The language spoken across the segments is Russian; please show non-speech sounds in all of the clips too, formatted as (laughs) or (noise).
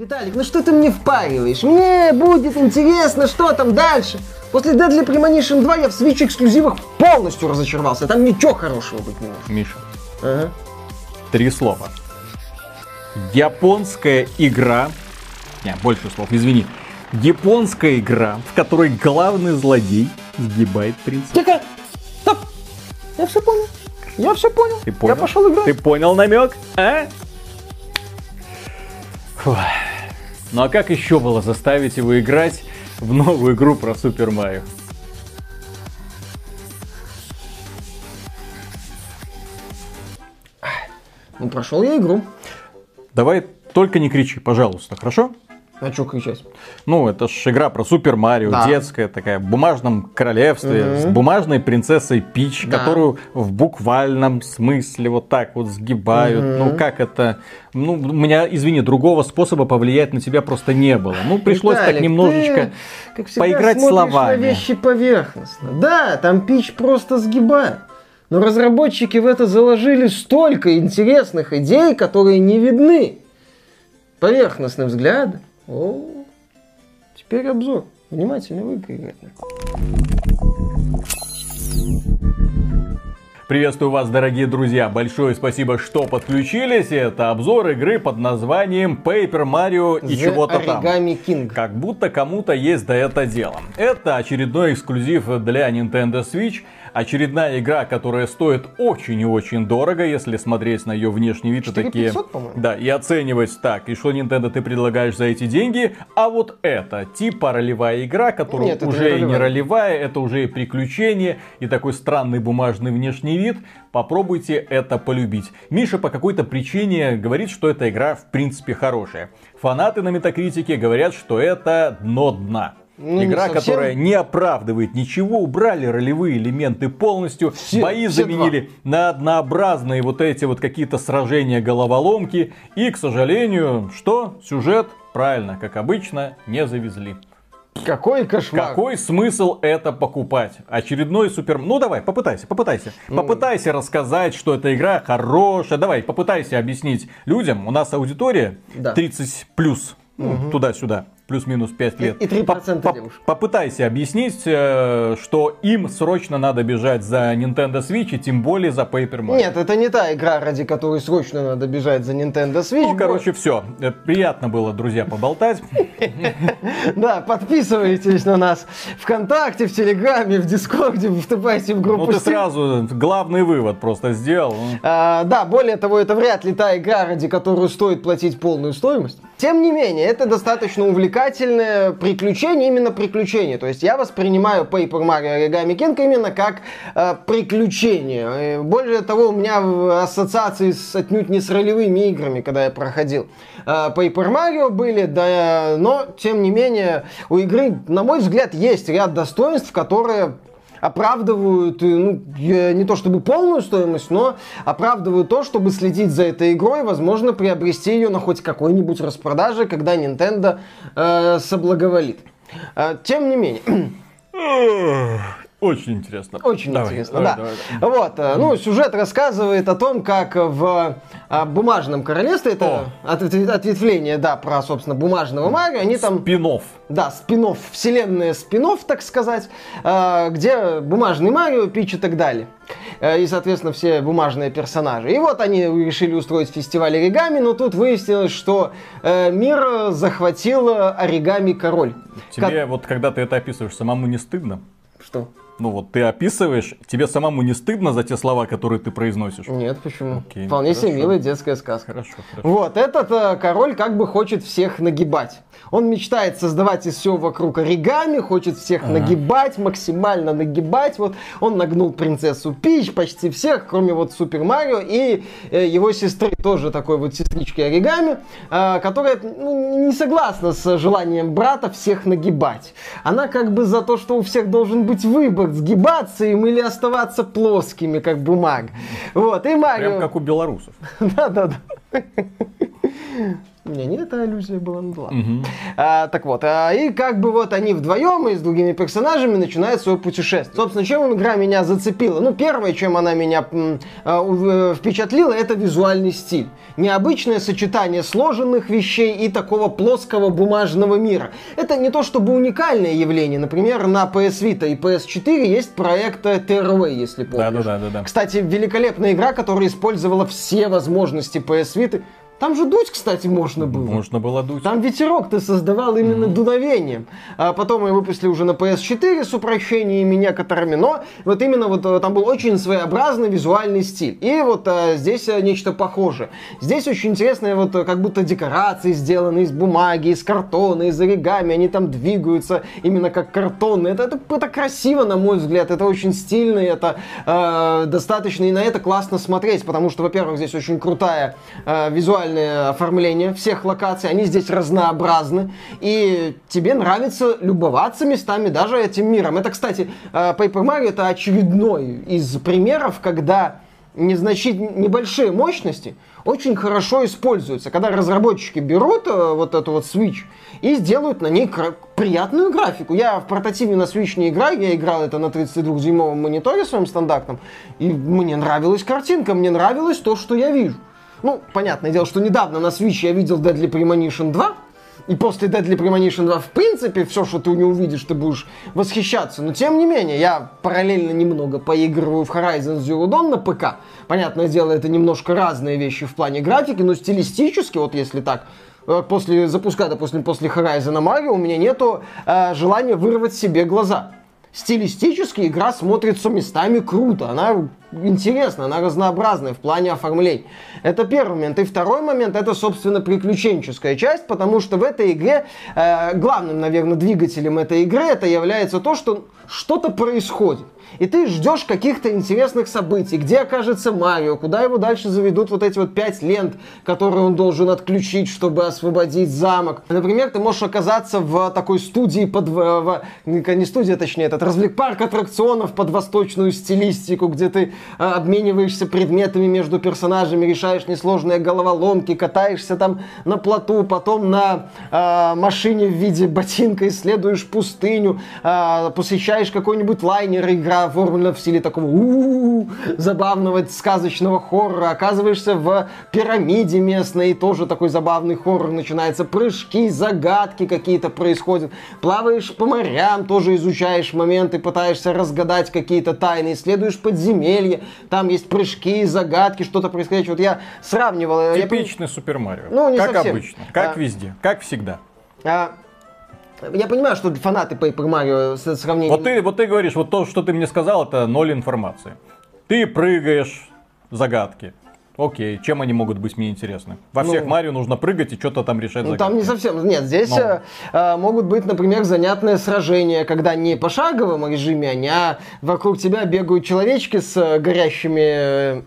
Виталик, ну что ты мне впариваешь? Мне будет интересно, что там дальше. После Deadly Premonition 2 я в Switch эксклюзивах полностью разочаровался. Там ничего хорошего быть не может. Миша, Ага. три слова. Японская игра. Не, больше слов, извини. Японская игра, в которой главный злодей сгибает принца. Тихо! Стоп! Я все понял. Я все понял. Ты понял? Я пошел играть. Ты понял намек, а? Фух. Ну а как еще было заставить его играть в новую игру про Супер Марио? Ну, прошел я игру. Давай только не кричи, пожалуйста, хорошо? А что кричать? Ну, это ж игра про Супер Марио, Да. детская такая, в бумажном королевстве, с бумажной принцессой Пич, Да. которую в буквальном смысле вот так вот сгибают. Ну, как это... Ну, у меня, извини, другого способа повлиять на тебя просто не было. Ну, пришлось так Виталик, немножечко ты, как всегда, поиграть словами. на вещи поверхностно. Да, там пич просто сгибает. Но разработчики в это заложили столько интересных идей, которые не видны поверхностным взглядом. О, теперь обзор. Внимательно вы играть. Приветствую вас, дорогие друзья! Большое спасибо, что подключились. Это обзор игры под названием Paper Mario и The чего-то там. King. Как будто кому-то есть до это дело. Это очередной эксклюзив для Nintendo Switch. Очередная игра, которая стоит очень и очень дорого, если смотреть на ее внешний вид. и 4500, такие, по-моему. Да, и оценивать так. И что Nintendo ты предлагаешь за эти деньги? А вот это типа ролевая игра, которая Нет, не уже не ролевая. ролевая, это уже и приключение, и такой странный бумажный внешний вид. Попробуйте это полюбить. Миша по какой-то причине говорит, что эта игра в принципе хорошая. Фанаты на Метакритике говорят, что это дно дна. Ну, Игра, которая не оправдывает ничего, убрали ролевые элементы полностью, Все- бои все заменили на однообразные вот эти вот какие-то сражения головоломки. И, к сожалению, что? Сюжет, правильно, как обычно, не завезли. Какой кошмар. Какой смысл это покупать? Очередной супер... Ну давай, попытайся, попытайся. Попытайся рассказать, что эта игра хорошая. Давай, попытайся объяснить людям. У нас аудитория Да. 30 плюс. Ну, Туда-сюда. Плюс-минус 5 И- лет. и 3% Поп- поп- девушек. Попытайся объяснить, э, что им срочно надо бежать за Nintendo Switch и тем более за Paper Mario. Нет, это не та игра, ради которой срочно надо бежать за Nintendo Switch. Ну, короче, все. Приятно было, друзья, поболтать. (laughs) Да, подписывайтесь на нас ВКонтакте, в Телеграме, в Дискорде, вступайте в группу Ну, ты сразу главный вывод просто сделал. А, да, более того, это вряд ли та игра, ради которую стоит платить полную стоимость. Тем не менее, это достаточно увлекательное приключение, именно приключение. То есть я воспринимаю Paper Mario Origami King именно как э, приключение. Э, Более того, у меня в- ассоциации с, отнюдь не с ролевыми играми, когда я проходил. Э, Paper Mario были, да, но тем не менее у игры, на мой взгляд, есть ряд достоинств, которые оправдывают, э, ну, не то чтобы полную стоимость, но оправдывают то, чтобы следить за этой игрой, возможно, приобрести ее на хоть какой-нибудь распродаже, когда Nintendo э, соблаговолит. Э, тем не менее, Очень интересно. очень Давай, интересно, давай, да. давай. Вот, э, ну, сюжет рассказывает о том, как в э, бумажном королевстве, это ответ- ответвление, да, про, собственно, бумажного Марио, они там... Спинов. Да, спинов, вселенная спинов, так сказать, э, где бумажный Марио, Пич и так далее. И, соответственно, все бумажные персонажи. И вот они решили устроить фестиваль оригами, но тут выяснилось, что мир захватил оригами король. Тебе вот когда ты это описываешь, самому не стыдно? Как- Что? Ну вот ты описываешь, тебе самому не стыдно за те слова, которые ты произносишь? Нет, почему? Окей, Вполне себе хорошо. милая детская сказка. Хорошо, хорошо. Вот, этот э, король как бы хочет всех нагибать. Он мечтает создавать из всего вокруг оригами, хочет всех нагибать, максимально нагибать. Вот он нагнул принцессу Пич, почти всех, кроме вот Супер Марио и э, его сестры, тоже такой вот сестрички оригами, э, которая ну, не согласна с желанием брата всех нагибать. Она как бы за то, что у всех должен быть выбор, сгибаться им или оставаться плоскими, как бумага. Вот, и Марио... Прям как у белорусов. (laughs) Да-да-да. У меня не эта аллюзия была, ну ладно. Угу. А, так вот, а, и как бы вот они вдвоем и с другими персонажами начинают свое путешествие. Собственно, чем игра меня зацепила? Ну, первое, чем она меня а, впечатлила, это визуальный стиль. Необычное сочетание сложенных вещей и такого плоского бумажного мира. Это не то чтобы уникальное явление. Например, на PS Vita и PS4 есть проект Terraway, если помнишь. Да, да, да, да. Кстати, великолепная игра, которая использовала все возможности PS Vita. Там же дуть, кстати, можно было. Можно было дуть. Там ветерок ты создавал именно mm-hmm. дуновением. А потом мы выпустили уже на PS4 с упрощениями некоторыми, но вот именно вот э, там был очень своеобразный визуальный стиль. И вот а, здесь а, нечто похожее. Здесь очень интересные вот как будто декорации сделаны из бумаги, из картона, из оригами. Они там двигаются именно как картонные. Это, это, это красиво, на мой взгляд. Это очень стильно, это э, достаточно, и на это классно смотреть, потому что, во-первых, здесь очень крутая э, визуальная визуальное оформление всех локаций, они здесь разнообразны, и тебе нравится любоваться местами даже этим миром. Это, кстати, э, Paper Mario это очередной из примеров, когда незначит... небольшие мощности очень хорошо используются. Когда разработчики берут э, вот эту вот Switch и сделают на ней кра- приятную графику. Я в портативе на Switch не играю, я играл это на 32-дюймовом мониторе своем стандартном, и мне нравилась картинка, мне нравилось то, что я вижу. Ну, понятное дело, что недавно на Switch я видел Deadly Premonition 2, и после Deadly Premonition 2, в принципе, все, что ты у него увидишь, ты будешь восхищаться. Но тем не менее, я параллельно немного поигрываю в Horizon Zero Dawn на ПК. Понятное дело, это немножко разные вещи в плане графики, но стилистически, вот если так, э, после запуска, допустим, после Horizon Mario у меня нету э, желания вырвать себе глаза. Стилистически игра смотрится местами круто, она интересна, она разнообразная в плане оформления. Это первый момент. И второй момент, это, собственно, приключенческая часть, потому что в этой игре э, главным, наверное, двигателем этой игры это является то, что что-то происходит и ты ждешь каких-то интересных событий, где окажется Марио, куда его дальше заведут вот эти вот пять лент, которые он должен отключить, чтобы освободить замок. Например, ты можешь оказаться в такой студии под... В, не студия, точнее, этот развлек-парк аттракционов под восточную стилистику, где ты а, обмениваешься предметами между персонажами, решаешь несложные головоломки, катаешься там на плоту, потом на а, машине в виде ботинка исследуешь пустыню, а, посещаешь какой-нибудь лайнер, игра оформлена в стиле такого у забавного сказочного хоррора. Оказываешься в пирамиде местной, тоже такой забавный хоррор начинается. Прыжки, загадки какие-то происходят. Плаваешь по морям, тоже изучаешь моменты, пытаешься разгадать какие-то тайны, исследуешь подземелья, там есть прыжки, загадки, что-то происходит. Вот я сравнивал. Типичный я... Супер Марио. Ну, не как совсем. обычно, как а... везде, как всегда. А, я понимаю, что фанаты Paper Mario с сравнением... Вот ты, вот ты говоришь, вот то, что ты мне сказал, это ноль информации. Ты прыгаешь, загадки. Окей, чем они могут быть мне интересны? Во ну, всех Марио нужно прыгать и что-то там решать ну, Там не совсем. Нет, здесь э, э, могут быть, например, занятные сражения, когда не по шаговому режиме, они, а вокруг тебя бегают человечки с э, горящими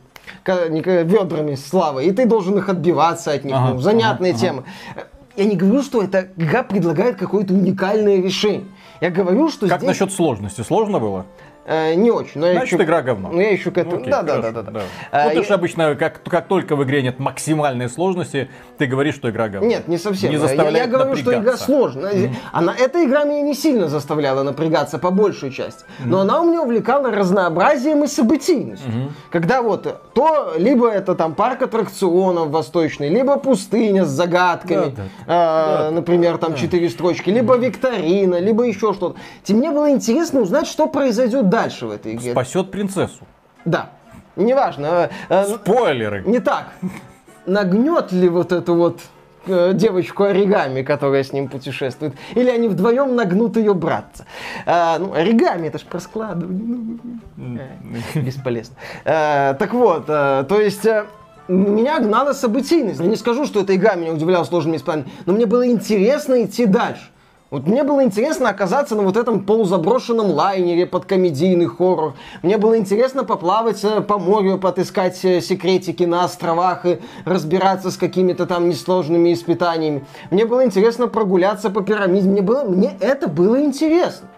э, ведрами славы, и ты должен их отбиваться от них. Ага, ну, занятные ага, темы. Ага. Я не говорю, что эта игра предлагает какое-то уникальное решение. Я говорю, что как здесь... насчет сложности? Сложно было? Э, не очень. Но Значит, еще... игра говно. Но я еще к этому... Ну, окей, да, да, да, да, да. А, ну, ты же обычно, как, как только в игре нет максимальной сложности, ты говоришь, что игра говно. Нет, не совсем. Не заставляет я, я говорю, что игра сложная. Mm-hmm. Она, эта игра меня не сильно заставляла напрягаться, по большей части. Mm-hmm. Но она у меня увлекала разнообразием и событийностью. Mm-hmm. Когда вот то, либо это там парк аттракционов восточный, либо пустыня с загадками, да, да. А, да, например, там четыре да. строчки, либо викторина, либо еще что-то. Мне было интересно узнать, что произойдет дальше в этой игре. Спасет принцессу. Да. Неважно. Э, э, Спойлеры. Не так. Нагнет ли вот эту вот э, девочку оригами, которая с ним путешествует, или они вдвоем нагнут ее братца. А, ну, оригами, это ж про складывание. Ну, бесполезно. А, так вот, а, то есть... Меня гнала событийность. Я не скажу, что эта игра меня удивляла сложными испытаниями, но мне было интересно идти дальше. Вот мне было интересно оказаться на вот этом полузаброшенном лайнере под комедийный хоррор. Мне было интересно поплавать э, по морю, потыскать э, секретики на островах и разбираться с какими-то там несложными испытаниями. Мне было интересно прогуляться по пирамиде. Мне, было, мне это было интересно.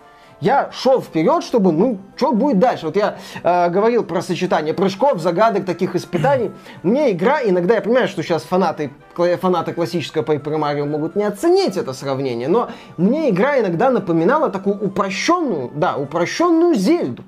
Я шел вперед, чтобы, ну, что будет дальше? Вот я э, говорил про сочетание прыжков, загадок, таких испытаний. Мне игра, иногда я понимаю, что сейчас фанаты, фанаты классического Paper Mario могут не оценить это сравнение, но мне игра иногда напоминала такую упрощенную, да, упрощенную Зельду.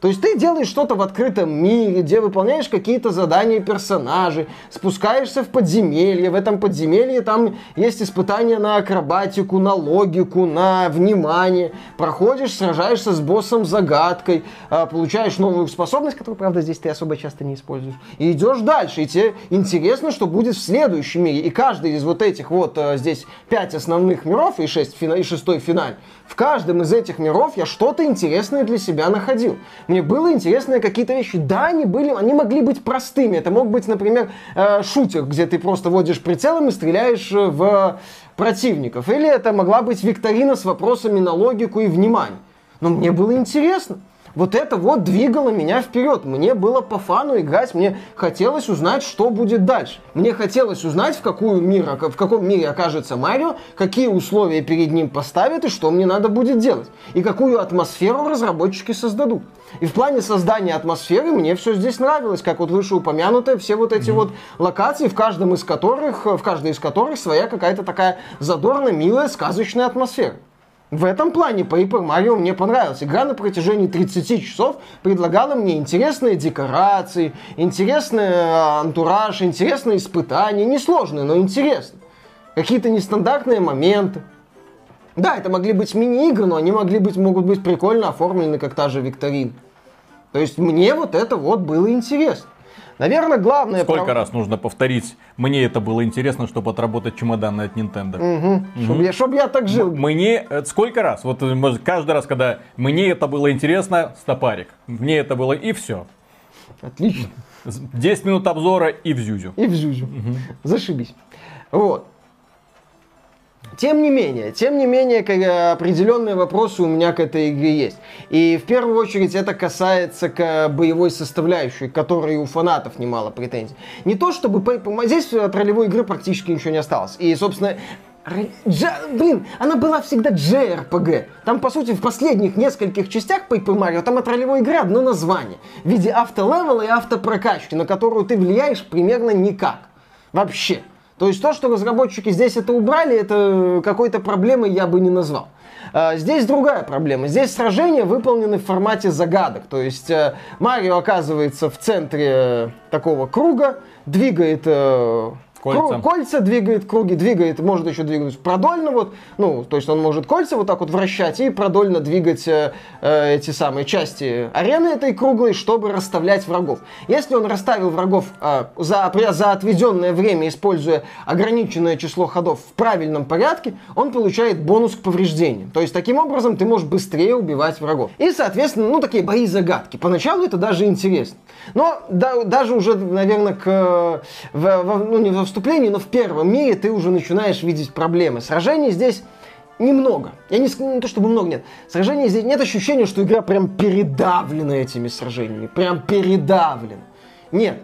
То есть ты делаешь что-то в открытом мире, где выполняешь какие-то задания персонажей, спускаешься в подземелье, в этом подземелье там есть испытания на акробатику, на логику, на внимание, проходишь, сражаешься с боссом загадкой, а, получаешь новую способность, которую, правда, здесь ты особо часто не используешь, и идешь дальше, и тебе интересно, что будет в следующем мире. И каждый из вот этих вот а, здесь пять основных миров и, шесть, и шестой финаль, в каждом из этих миров я что-то интересное для себя находил. Мне было интересно какие-то вещи. Да, они были, они могли быть простыми. Это мог быть, например, э, шутер, где ты просто водишь прицелом и стреляешь э, в противников. Или это могла быть викторина с вопросами на логику и внимание. Но мне было интересно. Вот это вот двигало меня вперед. Мне было по фану играть, мне хотелось узнать, что будет дальше. Мне хотелось узнать, в, какую мир, в каком мире окажется Марио, какие условия перед ним поставят и что мне надо будет делать. И какую атмосферу разработчики создадут. И в плане создания атмосферы мне все здесь нравилось, как вот вышеупомянутые все вот эти mm-hmm. вот локации, в каждом из которых, в каждой из которых своя какая-то такая задорно милая сказочная атмосфера. В этом плане Paper Mario мне понравилась. Игра на протяжении 30 часов предлагала мне интересные декорации, интересный э, антураж, интересные испытания. Несложные, но интересные. Какие-то нестандартные моменты. Да, это могли быть мини-игры, но они могли быть, могут быть прикольно оформлены, как та же викторина. То есть мне вот это вот было интересно. Наверное, главное... Сколько прав... раз нужно повторить? Мне это было интересно, чтобы отработать чемоданы от Nintendo. Угу. Угу. Чтобы, я, чтобы я так жил. Мне... Э, сколько раз? Вот э, может, каждый раз, когда мне это было интересно, стопарик. Мне это было и все. Отлично. 10 минут обзора и в Зюзю. И в Зюзю. Угу. Зашибись. Вот. Тем не менее, тем не менее, определенные вопросы у меня к этой игре есть. И в первую очередь это касается к боевой составляющей, которой у фанатов немало претензий. Не то чтобы... Здесь от ролевой игры практически ничего не осталось. И, собственно, Дж... Блин, она была всегда JRPG. Там, по сути, в последних нескольких частях Paper Mario там от ролевой игры одно название. В виде автолевела и автопрокачки, на которую ты влияешь примерно никак. Вообще. То есть то, что разработчики здесь это убрали, это какой-то проблемой я бы не назвал. А, здесь другая проблема. Здесь сражения выполнены в формате загадок. То есть э, Марио оказывается в центре такого круга, двигает э, Кольца. кольца двигает, круги двигает, может еще двигать продольно, вот, ну, то есть он может кольца вот так вот вращать и продольно двигать э, э, эти самые части арены этой круглой, чтобы расставлять врагов. Если он расставил врагов э, за, за отведенное время, используя ограниченное число ходов в правильном порядке, он получает бонус к повреждениям. То есть таким образом ты можешь быстрее убивать врагов. И, соответственно, ну, такие бои-загадки. Поначалу это даже интересно. Но да, даже уже, наверное, к, в, в, ну, не во вступлении, но в первом мире ты уже начинаешь видеть проблемы. Сражений здесь немного. Я не, не то чтобы много нет. Сражений здесь нет ощущения, что игра прям передавлена этими сражениями. Прям передавлена. Нет.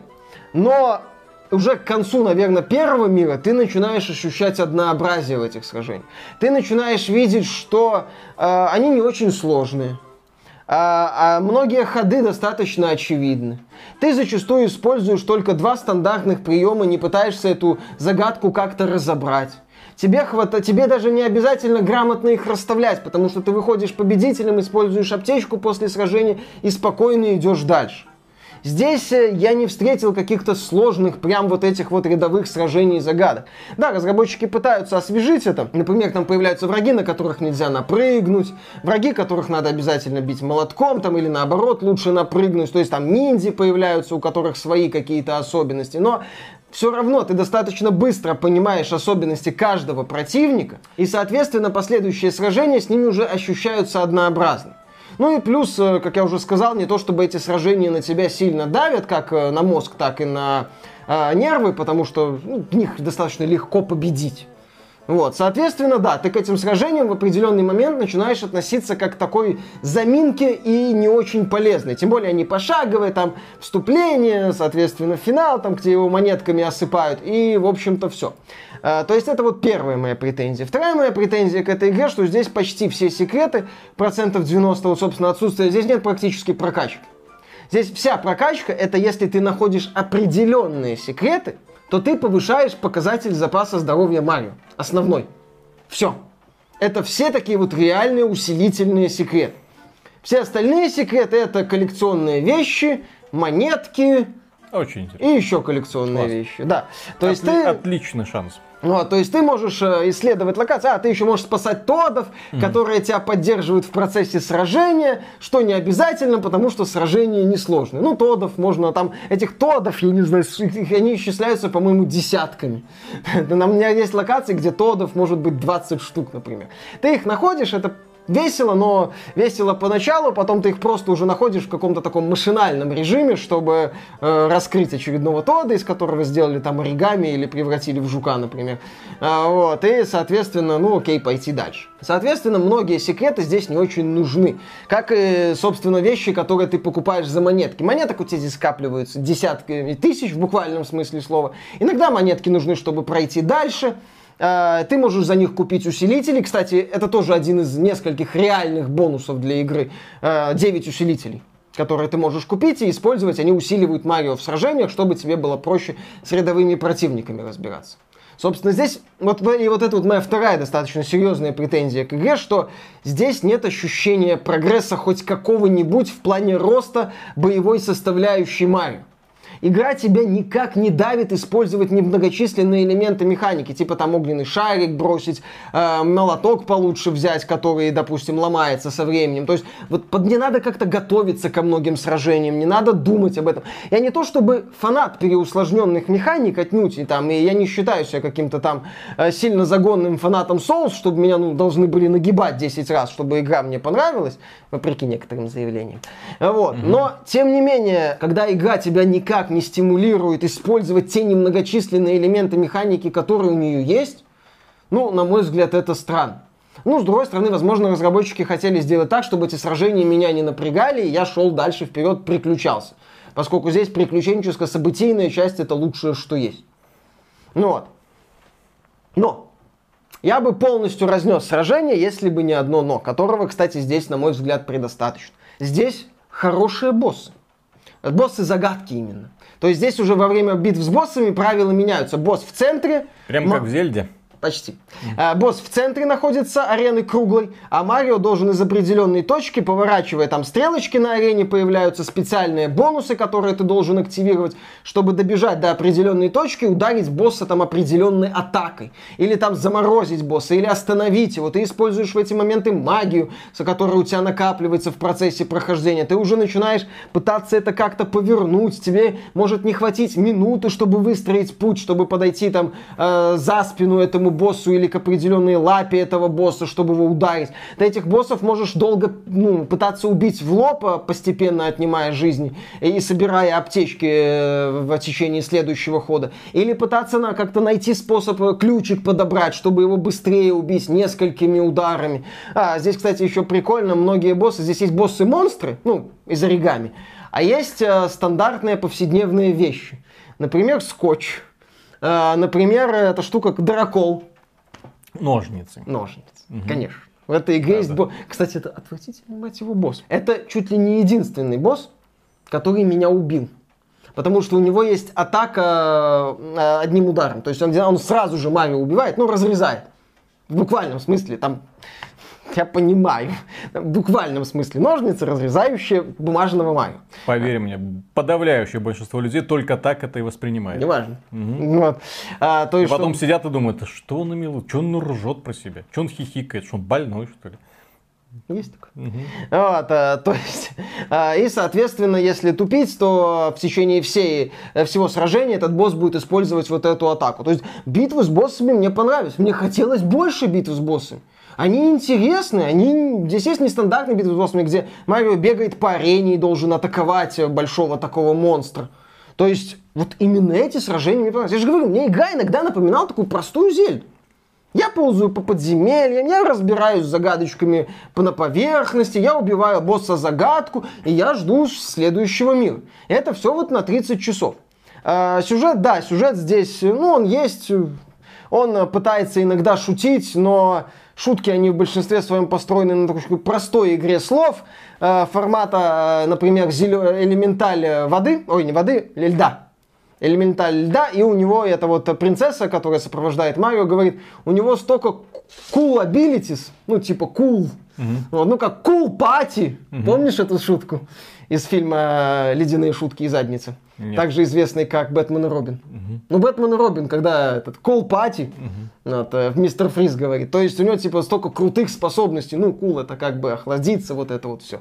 Но уже к концу, наверное, первого мира ты начинаешь ощущать однообразие в этих сражениях. Ты начинаешь видеть, что э, они не очень сложные а, а многие ходы достаточно очевидны. Ты зачастую используешь только два стандартных приема, не пытаешься эту загадку как-то разобрать. Тебе, хвата... Тебе даже не обязательно грамотно их расставлять, потому что ты выходишь победителем, используешь аптечку после сражения и спокойно идешь дальше. Здесь э, я не встретил каких-то сложных, прям вот этих вот рядовых сражений и загадок. Да, разработчики пытаются освежить это. Например, там появляются враги, на которых нельзя напрыгнуть, враги, которых надо обязательно бить молотком, там, или наоборот, лучше напрыгнуть. То есть там ниндзи появляются, у которых свои какие-то особенности. Но все равно ты достаточно быстро понимаешь особенности каждого противника, и, соответственно, последующие сражения с ними уже ощущаются однообразно. Ну и плюс, э, как я уже сказал, не то чтобы эти сражения на тебя сильно давят, как э, на мозг, так и на э, нервы, потому что ну, них достаточно легко победить. Вот, соответственно, да, ты к этим сражениям в определенный момент начинаешь относиться как к такой заминке и не очень полезной. Тем более они пошаговые, там вступление, соответственно, финал, там, где его монетками осыпают, и, в общем-то, все. А, то есть это вот первая моя претензия. Вторая моя претензия к этой игре, что здесь почти все секреты, процентов 90, вот, собственно, отсутствия, здесь нет практически прокачки. Здесь вся прокачка, это если ты находишь определенные секреты, то ты повышаешь показатель запаса здоровья Марио. Основной. Все. Это все такие вот реальные усилительные секреты. Все остальные секреты это коллекционные вещи, монетки. Очень интересно. И еще коллекционные Класс. вещи. Да. То Отли- есть ты... Отличный шанс. Вот, то есть ты можешь э, исследовать локации, а ты еще можешь спасать тодов, mm-hmm. которые тебя поддерживают в процессе сражения, что не обязательно, потому что сражение несложное. Ну, тодов можно там, этих тодов, я не знаю, они исчисляются, по-моему, десятками. (laughs) У меня есть локации, где тодов может быть 20 штук, например. Ты их находишь, это весело, но весело поначалу, потом ты их просто уже находишь в каком-то таком машинальном режиме, чтобы э, раскрыть очередного Тода, из которого сделали там оригами или превратили в жука, например. А, вот, и, соответственно, ну окей, пойти дальше. Соответственно, многие секреты здесь не очень нужны. Как и, собственно, вещи, которые ты покупаешь за монетки. Монеток у тебя здесь скапливаются десятки тысяч в буквальном смысле слова. Иногда монетки нужны, чтобы пройти дальше. Э, ты можешь за них купить усилители. Кстати, это тоже один из нескольких реальных бонусов для игры. 9 э, усилителей которые ты можешь купить и использовать. Они усиливают Марио в сражениях, чтобы тебе было проще с рядовыми противниками разбираться. Собственно, здесь вот, и вот это вот моя вторая достаточно серьезная претензия к игре, что здесь нет ощущения прогресса хоть какого-нибудь в плане роста боевой составляющей Марио игра тебя никак не давит использовать немногочисленные элементы механики, типа там огненный шарик бросить, э, молоток получше взять, который, допустим, ломается со временем. То есть вот под, не надо как-то готовиться ко многим сражениям, не надо думать об этом. Я не то чтобы фанат переусложненных механик отнюдь, и там, и я не считаю себя каким-то там э, сильно загонным фанатом Souls, чтобы меня ну, должны были нагибать 10 раз, чтобы игра мне понравилась, вопреки некоторым заявлениям. Вот. Mm-hmm. Но, тем не менее, когда игра тебя никак не стимулирует использовать те немногочисленные элементы механики, которые у нее есть, ну, на мой взгляд, это странно. Ну, с другой стороны, возможно, разработчики хотели сделать так, чтобы эти сражения меня не напрягали, и я шел дальше вперед, приключался. Поскольку здесь приключенческая событийная часть это лучшее, что есть. Ну вот. Но я бы полностью разнес сражение, если бы не одно но, которого, кстати, здесь, на мой взгляд, предостаточно. Здесь хорошие боссы. Боссы загадки именно. То есть здесь уже во время битв с боссами правила меняются. Босс в центре. Прям как в Зельде. Почти. А, босс в центре находится арены круглой, а Марио должен из определенной точки, поворачивая там стрелочки на арене, появляются специальные бонусы, которые ты должен активировать, чтобы добежать до определенной точки, ударить босса там определенной атакой. Или там заморозить босса, или остановить его. Ты используешь в эти моменты магию, которая у тебя накапливается в процессе прохождения. Ты уже начинаешь пытаться это как-то повернуть. Тебе может не хватить минуты, чтобы выстроить путь, чтобы подойти там э, за спину этому этому боссу или к определенной лапе этого босса, чтобы его ударить. Ты этих боссов можешь долго ну, пытаться убить в лоб, а постепенно отнимая жизни и собирая аптечки э, в течение следующего хода. Или пытаться на, как-то найти способ э, ключик подобрать, чтобы его быстрее убить несколькими ударами. А, здесь, кстати, еще прикольно, многие боссы, здесь есть боссы-монстры, ну, из оригами, а есть э, стандартные повседневные вещи. Например, скотч например, эта штука дракол. Ножницы. Ножницы, угу. конечно. В этой игре есть босс. Кстати, это отвратительный, мать его, босс. Это чуть ли не единственный босс, который меня убил. Потому что у него есть атака э, одним ударом. То есть он, он сразу же Марио убивает, ну, разрезает. В буквальном смысле. Там я понимаю. (laughs) В буквальном смысле ножницы, разрезающие бумажного Марио. Поверь мне, подавляющее большинство людей только так это и воспринимает. Неважно. Угу. Вот. А, то и потом что... сидят и думают, а что он имел, что он ржет про себя, что он хихикает, что он больной что ли. Есть такое. Угу. Вот, а, то есть, а, и, соответственно, если тупить, то в течение всей, э, всего сражения этот босс будет использовать вот эту атаку. То есть, битвы с боссами мне понравились. Мне хотелось больше битв с боссами. Они интересны, они... Здесь есть нестандартные битвы с боссами, где Марио бегает по арене и должен атаковать большого такого монстра. То есть, вот именно эти сражения мне понравились. Я же говорю, мне игра иногда напоминала такую простую зельду. Я ползаю по подземельям, я разбираюсь с загадочками на поверхности, я убиваю босса загадку, и я жду следующего мира. Это все вот на 30 часов. А, сюжет, да, сюжет здесь, ну, он есть, он пытается иногда шутить, но шутки, они в большинстве своем построены на такой простой игре слов, а, формата, например, элементаль воды, ой, не воды, льда, элементаль льда, и у него эта вот принцесса, которая сопровождает Марио, говорит, у него столько cool abilities, ну типа cool, угу. ну как cool party, угу. помнишь эту шутку из фильма «Ледяные шутки и задницы»? Нет. также известный как Бэтмен и Робин. Угу. Ну, Бэтмен и Робин, когда этот Кол Пати, угу. вот, э, мистер Фриз говорит, то есть у него типа столько крутых способностей, ну, кул, это как бы охладиться, вот это вот все.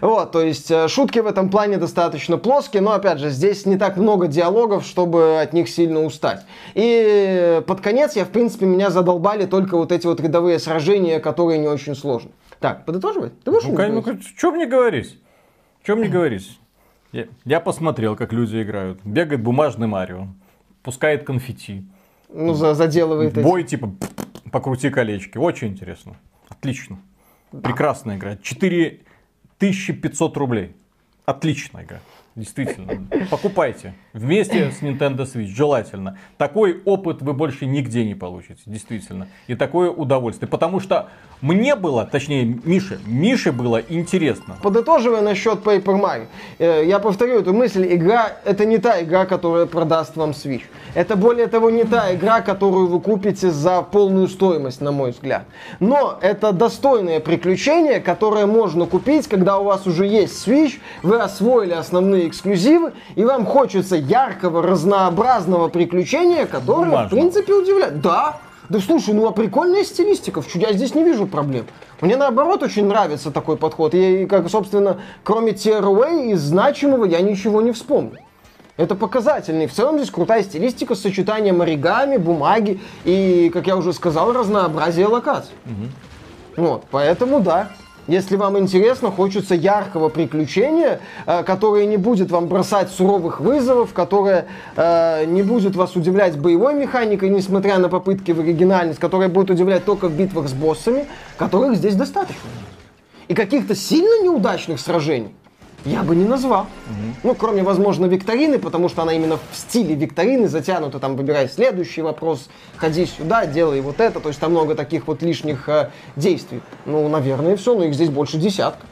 Вот, то есть э, шутки в этом плане достаточно плоские, но, опять же, здесь не так много диалогов, чтобы от них сильно устать. И под конец я, в принципе, меня задолбали только вот эти вот рядовые сражения, которые не очень сложны. Так, подытоживай? Ты будешь ну, ну, что мне говорить? Что мне говорить? Я, я посмотрел, как люди играют. Бегает бумажный Марио, пускает конфетти. Ну, за, заделывает Бой эти. типа покрути колечки. Очень интересно. Отлично. Да. Прекрасная игра. 4500 рублей. Отличная игра. Действительно. Покупайте. Вместе с Nintendo Switch. Желательно. Такой опыт вы больше нигде не получите. Действительно. И такое удовольствие. Потому что мне было, точнее, Мише, Мише было интересно. Подытоживая насчет Paper Mario, э, я повторю эту мысль, игра, это не та игра, которая продаст вам Switch. Это более того не та игра, которую вы купите за полную стоимость, на мой взгляд. Но это достойное приключение, которое можно купить, когда у вас уже есть Switch, вы освоили основные эксклюзивы, и вам хочется яркого, разнообразного приключения, которое, Бумажно. в принципе, удивляет. Да, да слушай, ну а прикольная стилистика, я здесь не вижу проблем. Мне наоборот очень нравится такой подход. И, как, собственно, кроме Tearaway из значимого я ничего не вспомню. Это показательный. В целом здесь крутая стилистика с сочетанием оригами, бумаги и, как я уже сказал, разнообразие локаций. Угу. Вот, поэтому да. Если вам интересно, хочется яркого приключения, э, которое не будет вам бросать суровых вызовов, которое э, не будет вас удивлять боевой механикой, несмотря на попытки в оригинальность, которое будет удивлять только в битвах с боссами, которых здесь достаточно. И каких-то сильно неудачных сражений я бы не назвал. Угу. Ну, кроме, возможно, викторины, потому что она именно в стиле викторины затянута, там, выбирай следующий вопрос, ходи сюда, делай вот это, то есть там много таких вот лишних э, действий. Ну, наверное, все, но их здесь больше десятка.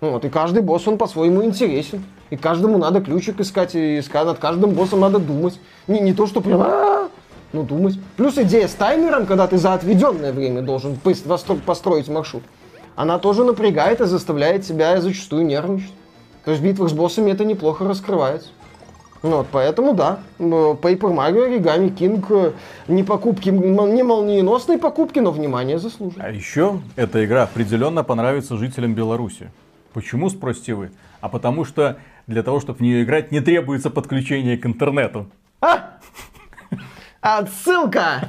Вот, и каждый босс, он по-своему интересен. И каждому надо ключик искать, и искать, над каждым боссом надо думать. Не, не то, что прям, ну, думать. Плюс идея с таймером, когда ты за отведенное время должен построить маршрут, она тоже напрягает и заставляет себя зачастую нервничать. То есть в битвах с боссами это неплохо раскрывается. Ну вот, поэтому да, Paper Mario Origami King э, не покупки, не молниеносные покупки, но внимание заслуживает. А еще эта игра определенно понравится жителям Беларуси. Почему, спросите вы? А потому что для того, чтобы в нее играть, не требуется подключение к интернету. А! Отсылка!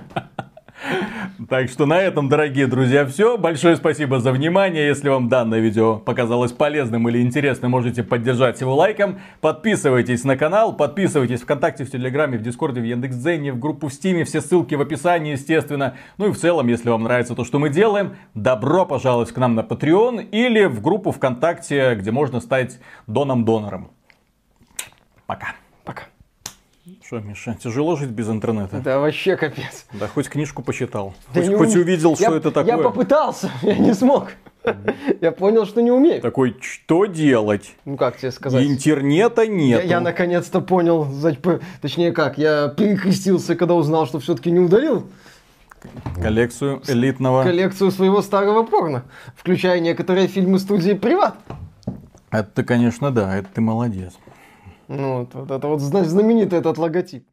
Так что на этом, дорогие друзья, все. Большое спасибо за внимание. Если вам данное видео показалось полезным или интересным, можете поддержать его лайком. Подписывайтесь на канал, подписывайтесь ВКонтакте, в Телеграме, в Дискорде, в Яндекс.Дзене, в группу в Стиме. Все ссылки в описании, естественно. Ну и в целом, если вам нравится то, что мы делаем, добро пожаловать к нам на Patreon или в группу ВКонтакте, где можно стать доном-донором. Пока. Что, Миша, тяжело жить без интернета? Да вообще капец. Да хоть книжку почитал. Да хоть, не хоть увидел, я, что это такое. Я попытался, (laughs) я не смог. (laughs) Я понял, что не умею. Такой, что делать? Ну как тебе сказать? Интернета нет. Я, я наконец-то понял, точнее как, я перекрестился, когда узнал, что все-таки не удалил. Коллекцию элитного. Коллекцию своего старого порно, включая некоторые фильмы студии Приват. Это, конечно, да, это ты молодец. Ну, вот, это вот знаменитый этот логотип.